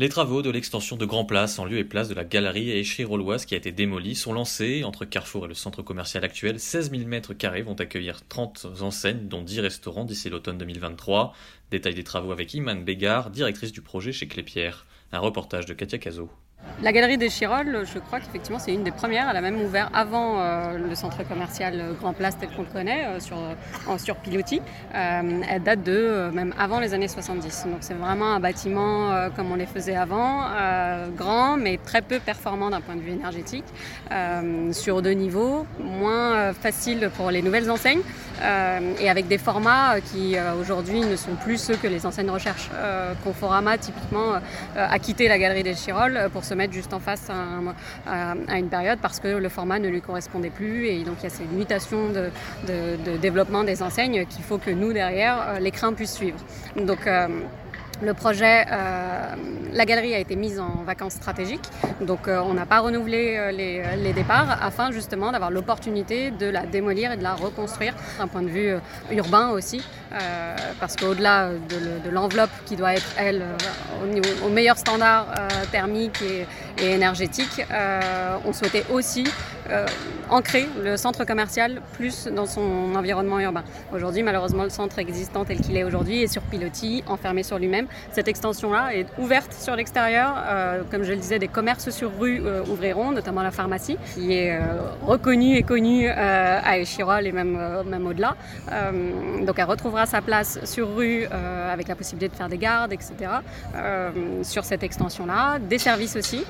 Les travaux de l'extension de Grand Place en lieu et place de la galerie écherie-rolloise qui a été démolie sont lancés. Entre Carrefour et le centre commercial actuel, 16 000 mètres carrés vont accueillir 30 enseignes, dont 10 restaurants d'ici l'automne 2023. Détail des travaux avec Iman Bégard, directrice du projet chez Clépierre. Un reportage de Katia Cazot. La galerie des Chirolles, je crois qu'effectivement c'est une des premières. Elle a même ouvert avant euh, le centre commercial Grand Place tel qu'on le connaît, euh, sur, en, sur pilotis. Euh, elle date de même avant les années 70. Donc c'est vraiment un bâtiment comme on les faisait avant, grand mais très peu performant d'un point de vue énergétique, sur deux niveaux, moins facile pour les nouvelles enseignes et avec des formats qui aujourd'hui ne sont plus ceux que les enseignes recherchent. Conforama typiquement a quitté la galerie des Chirolles pour se mettre juste en face à, une période parce que le format ne lui correspondait plus et donc il y a cette mutation de, développement des enseignes qu'il faut que nous derrière euh, l'écran puisse suivre. Euh, le projet, euh, la galerie a été mise en vacances stratégiques, donc euh, on n'a pas renouvelé euh, les, départs afin justement d'avoir l'opportunité de la démolir et de la reconstruire d'un point de vue urbain aussi, parce qu'au-delà de, l'enveloppe qui doit être, elle, au, meilleur standard thermique et, et énergétique, on souhaitait aussi ancrer le centre commercial plus dans son environnement urbain. Aujourd'hui, malheureusement, le centre existant tel qu'il est aujourd'hui est sur pilotis, enfermé sur lui-même cette extension-là est ouverte sur l'extérieur. Euh, comme je le disais, des commerces sur rue euh, ouvriront, notamment la pharmacie, qui est euh, reconnue et connue à Échirol et même au-delà. donc elle retrouvera sa place sur rue avec la possibilité de faire des gardes, etc. sur cette extension-là. Des services aussi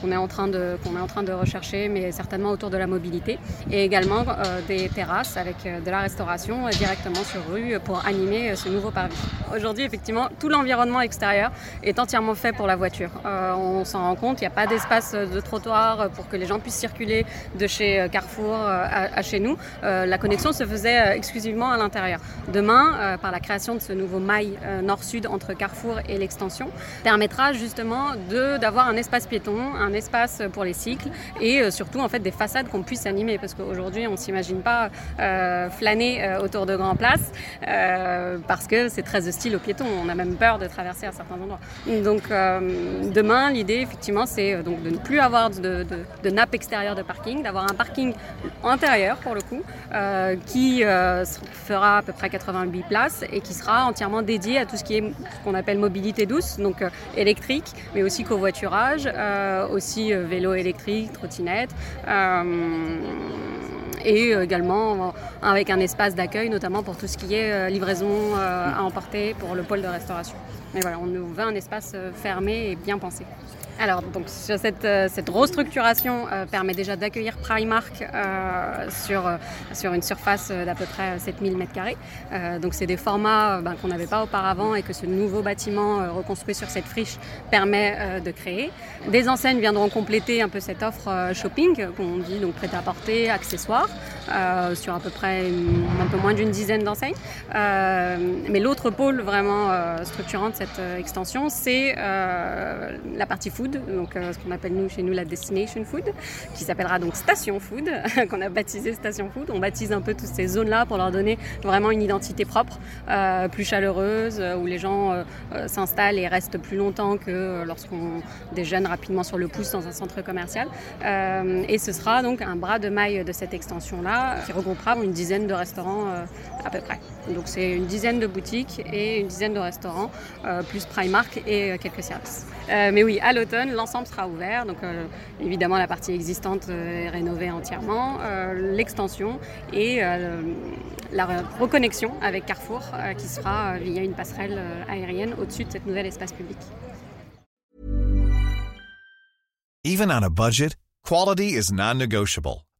qu'on est, en train de, qu'on est en train de rechercher, mais certainement autour de la mobilité. Et également des terrasses avec de la restauration directement sur rue pour animer ce nouveau parvis. Aujourd'hui, effectivement, tout l'environnement extérieur est entièrement fait pour la voiture. Euh, on s'en rend compte, il n'y a pas d'espace de trottoir pour que les gens puissent circuler de chez euh, Carrefour euh, à, chez nous. la connexion se faisait exclusivement à l'intérieur. Demain, par la création de ce nouveau mail nord-sud entre Carrefour et l'extension, permettra justement d'avoir un espace piéton, un espace pour les cycles et surtout en fait des façades qu'on puisse animer parce qu'aujourd'hui on ne s'imagine pas flâner autour de grands places parce que c'est très hostile aux piétons on a même peur de traverser à certains endroits. Donc euh, demain, l'idée effectivement, c'est euh, donc de ne plus avoir de, nappe extérieure de parking, d'avoir un parking intérieur pour le coup, euh, qui fera à peu près 88 places et qui sera entièrement dédié à tout ce qui est ce qu'on appelle mobilité douce, donc électrique, mais aussi covoiturage, aussi vélo électrique, trottinette et également avec un espace d'accueil, notamment pour tout ce qui est livraison à emporter pour le pôle de restauration. Mais voilà, on nous veut un espace euh, fermé et bien pensé. Alors, donc, cette, euh, restructuration euh, permet déjà d'accueillir Primark euh, sur, une surface d'à peu près 7000 m2. donc, c'est des formats ben, qu'on n'avait pas auparavant et que ce nouveau bâtiment reconstruit sur cette friche permet de créer. Des enseignes viendront compléter un peu cette offre shopping, qu'on dit donc prêt-à-porter, accessoires, sur à peu près un peu moins d'une dizaine d'enseignes. mais l'autre pôle vraiment structurant de cette extension, c'est la partie food donc euh, ce qu'on appelle nous chez nous la destination food, qui s'appellera donc station food, qu'on a baptisé station food. On baptise un peu toutes ces zones-là pour leur donner vraiment une identité propre, euh, plus chaleureuse, euh, où les gens s'installent et restent plus longtemps que lorsqu'on déjeune rapidement sur le pouce dans un centre commercial. et ce sera donc un bras de maille de cette extension-là qui regroupera une dizaine de restaurants à peu près. Donc c'est une dizaine de boutiques et une dizaine de restaurants, plus Primark et quelques services. mais oui, à l'automne, l'ensemble sera ouvert. Donc euh, évidemment, la partie existante euh, est rénovée entièrement, euh, l'extension et la reconnexion avec Carrefour qui sera via une passerelle aérienne au-dessus de cet nouvel espace public. Budget.